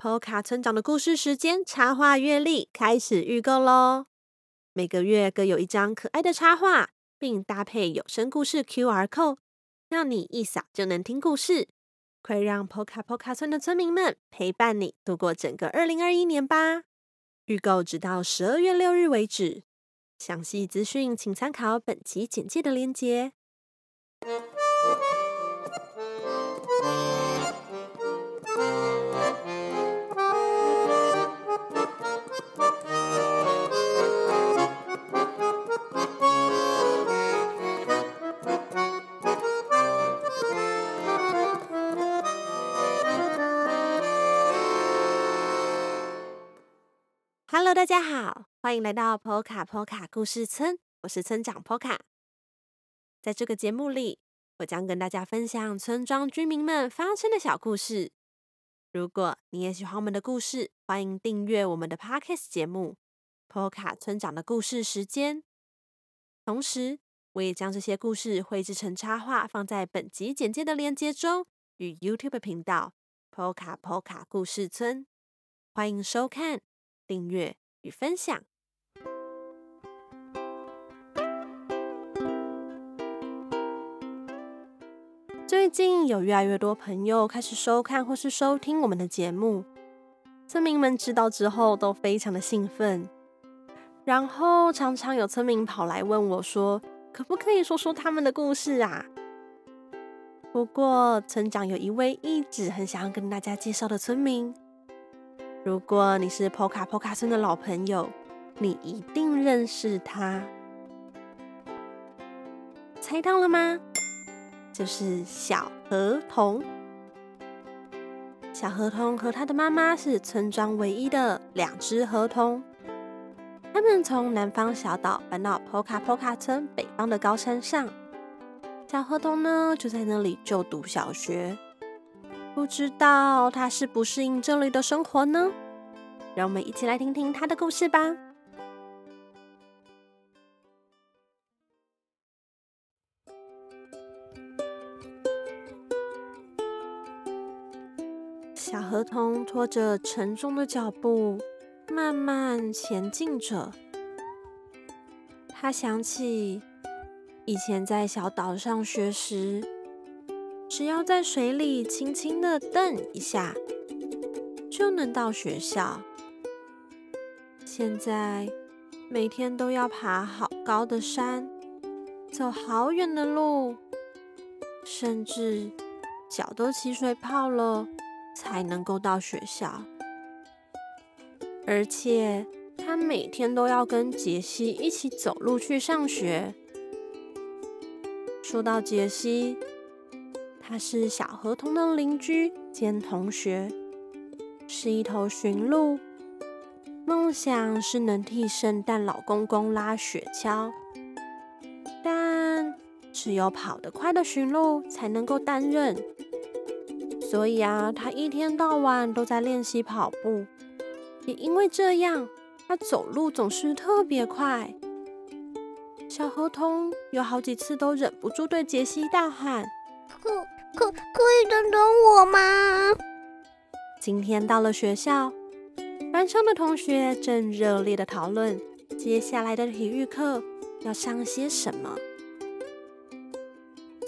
Poca 村长的故事时间插画月历开始预购喽！每个月各有一张可爱的插画，并搭配有声故事 QR code，让你一扫就能听故事。快让 Poca Poca 村的村民们陪伴你度过整个二零二一年吧！预购直到十二月六日为止，详细资讯请参考本集简介的链接。Hello，大家好，欢迎来到 Poca Poca 故事村，我是村长 Po 卡。在这个节目里，我将跟大家分享村庄居民们发生的小故事。如果你也喜欢我们的故事，欢迎订阅我们的 Podcast 节目，Po 卡村长的故事时间。同时，我也将这些故事绘制成插画，放在本集简介的链接中，与 YouTube 频道 Poca Poca 故事村。欢迎收看、订阅与分享。最近有越来越多朋友开始收看或是收听我们的节目，村民们知道之后都非常的兴奋，然后常常有村民跑来问我说：“可不可以说说他们的故事啊？”不过村长有一位一直很想要跟大家介绍的村民，如果你是 Poca Poca 村的老朋友，你一定认识他，猜到了吗？就是小河童。小河童和他的妈妈是村庄唯一的两只河童。他们从南方小岛搬到 Poca Poca 村北方的高山上。小河童呢，就在那里就读小学。不知道他适不适应这里的生活呢？让我们一起来听听他的故事吧。小河童拖着沉重的脚步，慢慢前进着。他想起以前在小岛上学时，只要在水里轻轻的蹬一下，就能到学校。现在每天都要爬好高的山，走好远的路，甚至脚都起水泡了。才能够到学校，而且他每天都要跟杰西一起走路去上学。说到杰西，他是小河童的邻居兼同学，是一头驯鹿，梦想是能替圣诞老公公拉雪橇，但只有跑得快的驯鹿才能够担任。所以啊，他一天到晚都在练习跑步，也因为这样，他走路总是特别快。小河童有好几次都忍不住对杰西大喊：“可可以等等我吗？”今天到了学校，班上的同学正热烈的讨论接下来的体育课要上些什么。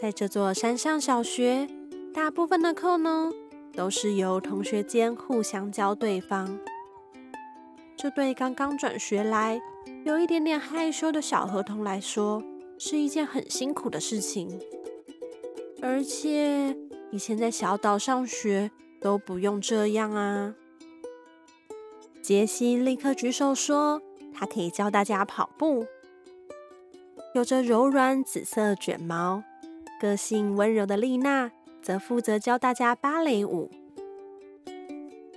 在这座山上小学。大部分的课呢，都是由同学间互相教对方。这对刚刚转学来、有一点点害羞的小河童来说，是一件很辛苦的事情。而且以前在小岛上学都不用这样啊。杰西立刻举手说：“他可以教大家跑步。”有着柔软紫色卷毛、个性温柔的丽娜。则负责教大家芭蕾舞，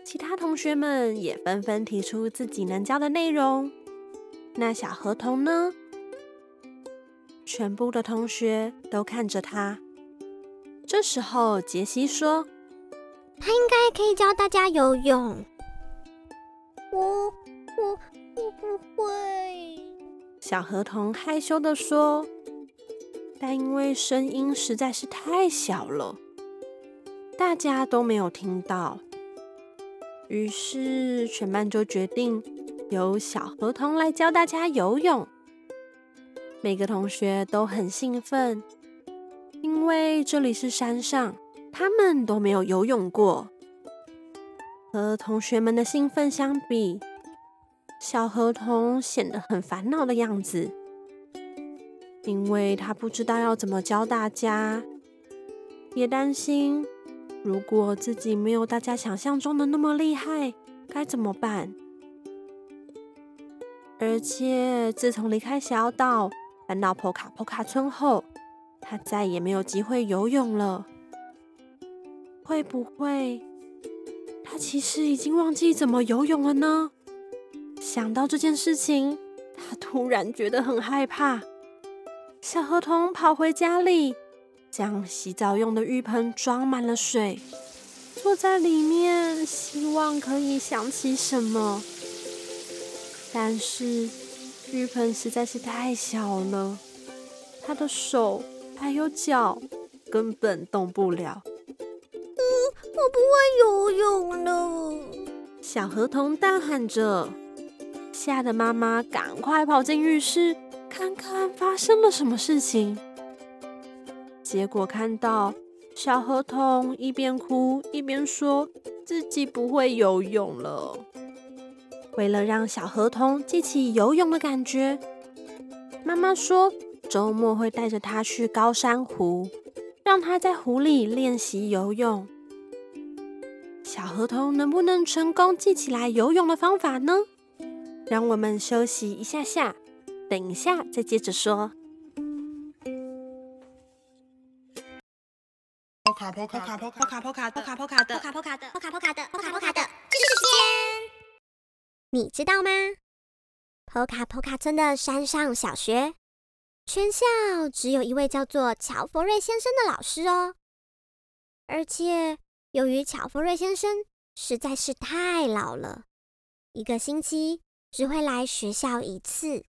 其他同学们也纷纷提出自己能教的内容。那小河童呢？全部的同学都看着他。这时候，杰西说：“他应该可以教大家游泳。”我我我不会。小河童害羞地说，但因为声音实在是太小了。大家都没有听到。于是全班就决定由小河童来教大家游泳。每个同学都很兴奋，因为这里是山上，他们都没有游泳过。和同学们的兴奋相比，小河童显得很烦恼的样子，因为他不知道要怎么教大家，也担心如果自己没有大家想象中的那么厉害，该怎么办？而且自从离开小岛，搬到波卡波卡村后，他再也没有机会游泳了。会不会他其实已经忘记怎么游泳了呢？想到这件事情，他突然觉得很害怕。小河童跑回家里，将洗澡用的浴盆装满了水，坐在里面，希望可以想起什么。但是浴盆实在是太小了，他的手还有脚根本动不了。嗯，我不会游泳了！小河童大喊着。吓得妈妈赶快跑进浴室，看看发生了什么事情。结果看到小河童一边哭一边说自己不会游泳了。为了让小河童记起游泳的感觉，妈妈说周末会带着他去高山湖，让他在湖里练习游泳。小河童能不能成功记起来游泳的方法呢？让我们休息一下下，等一下再接着说。波卡波卡波卡波卡波卡波卡波卡的波卡波卡的波卡波卡的波卡波卡的知识时间，你知道吗？波卡波卡村的山上小学，全校只有一位叫做乔佛瑞先生的老师哦。而且由于乔佛瑞先生实在是太老了，一个星期，只会来学校一次，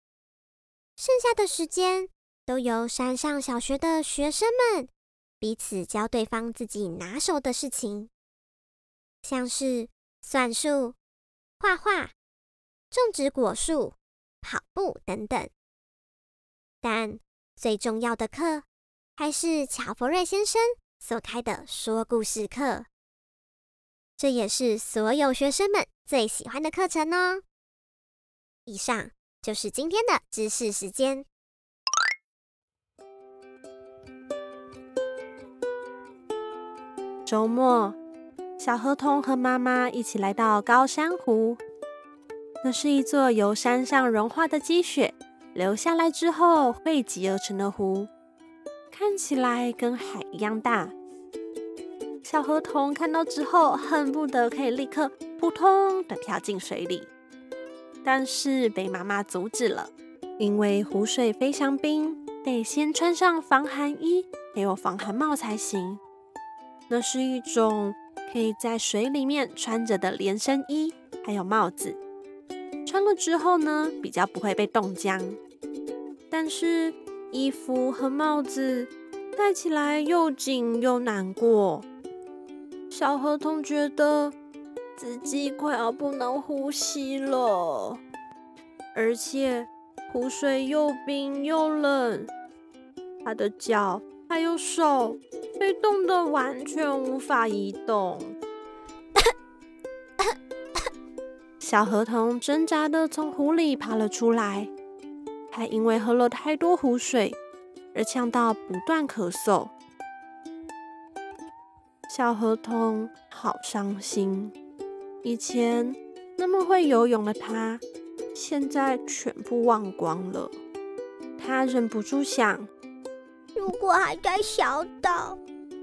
剩下的时间都由山上小学的学生们彼此教对方自己拿手的事情，像是算术、画画、种植果树、跑步等等。但最重要的课还是乔佛瑞先生所开的说故事课，这也是所有学生们最喜欢的课程哦。以上就是今天的知识时间。周末，小河童和妈妈一起来到高山湖。那是一座由山上融化的积雪流下来之后汇集而成的湖，看起来跟海一样大。小河童看到之后，恨不得可以立刻扑通的跳进水里。但是被妈妈阻止了，因为湖水非常冰，得先穿上防寒衣还有防寒帽才行。那是一种可以在水里面穿着的连身衣，还有帽子。穿了之后呢，比较不会被冻僵。但是衣服和帽子戴起来又紧又难过。小河童觉得。自己快要不能呼吸了，而且湖水又冰又冷，他的脚还有手被冻得完全无法移动。小河童挣扎的从湖里爬了出来，还因为喝了太多湖水而呛到不断咳嗽。小河童好伤心。以前那么会游泳的他，现在全部忘光了。他忍不住想：如果还在小岛，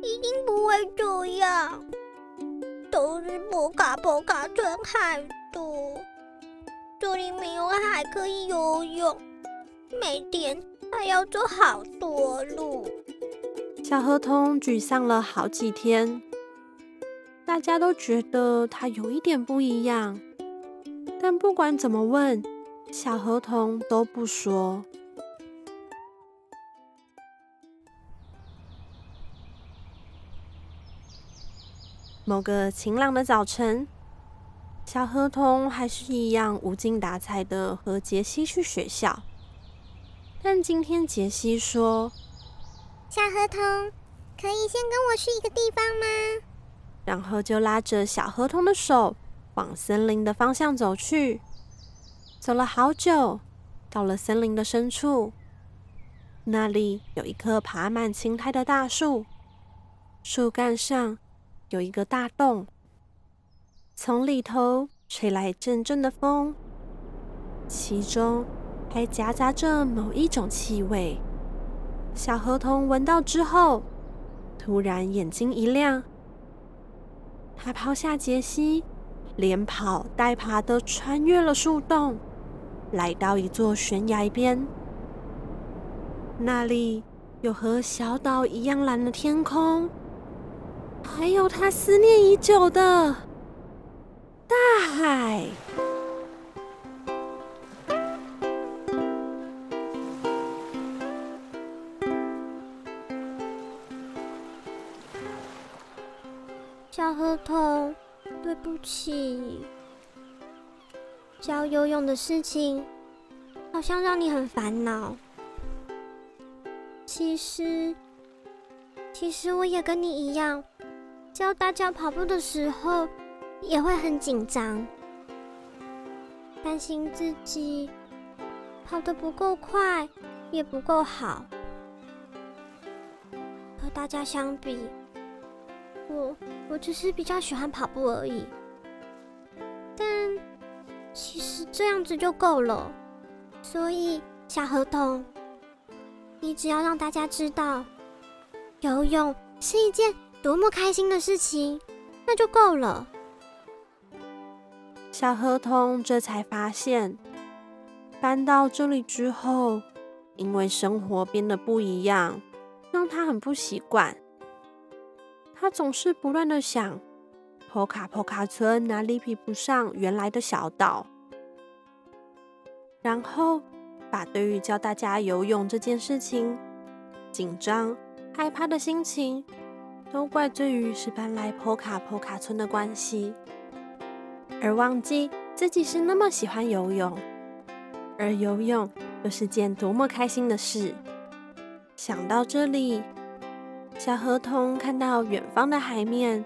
一定不会这样。都是波卡波卡村害的，这里没有海可以游泳，每天还要走好多路。小河童沮丧了好几天。大家都觉得他有一点不一样，但不管怎么问，小河童都不说。某个晴朗的早晨，小河童还是一样无精打采的和杰西去学校。但今天杰西说：“小河童，可以先跟我去一个地方吗？”然后就拉着小河童的手往森林的方向走去。走了好久，到了森林的深处，那里有一棵爬满青苔的大树，树干上有一个大洞，从里头吹来阵阵的风，其中还夹杂着某一种气味。小河童闻到之后，突然眼睛一亮，他抛下杰西，连跑带爬的穿越了树洞。来到一座悬崖边，那里有和小岛一样蓝的天空，还有他思念已久的嗨。小河童，对不起。教游泳的事情好像让你很烦恼。其实，其实我也跟你一样，教大家跑步的时候也会很紧张，担心自己跑得不够快，也不够好。和大家相比，我我只是比较喜欢跑步而已。但其实这样子就够了，所以小河童，你只要让大家知道游泳是一件多么开心的事情，那就够了。小河童这才发现，搬到这里之后，因为生活变得不一样，让他很不习惯。他总是不断的想。坡卡坡卡村哪里比不上原来的小岛？然后把对于教大家游泳这件事情紧张、害怕的心情，都怪罪于是搬来坡卡坡卡村的关系，而忘记自己是那么喜欢游泳，而游泳又是件多么开心的事。想到这里，小河童看到远方的海面。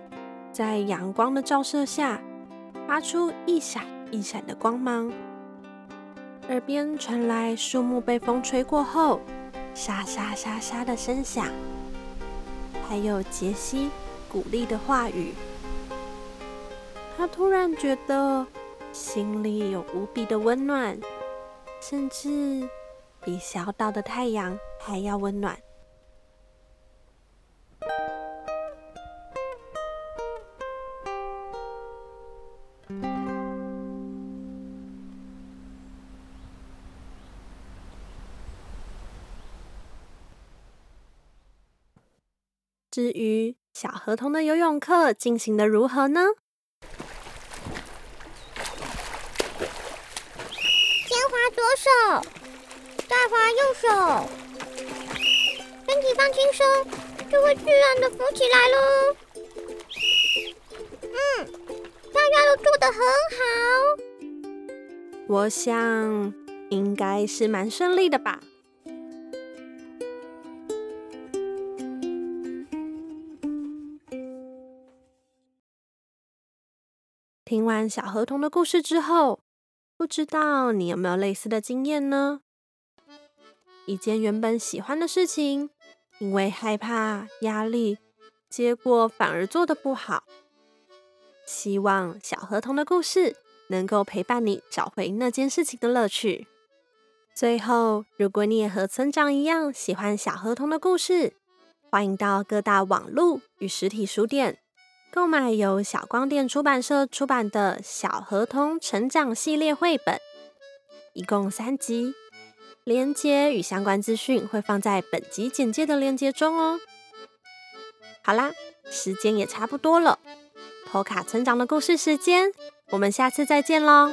在阳光的照射下，发出一闪一闪的光芒。耳边传来树木被风吹过后沙沙沙沙的声响，还有杰西鼓励的话语。他突然觉得心里有无比的温暖，甚至比小岛的太阳还要温暖。至于小河童的游泳课进行的如何呢？先划左手，再划右手，身体放轻松，就会自然的浮起来喽。嗯，大家都做得很好。我想应该是蛮顺利的吧。听完小河童的故事之后，不知道你有没有类似的经验呢？一件原本喜欢的事情，因为害怕、压力，结果反而做得不好。希望小河童的故事能够陪伴你找回那件事情的乐趣。最后，如果你也和村长一样喜欢小河童的故事，欢迎到各大网络与实体书店。购买由小光电出版社出版的《小合同成长系列》绘本，一共三集，连接与相关资讯会放在本集简介的链接中哦。好啦，时间也差不多了，托卡成长的故事时间，我们下次再见喽。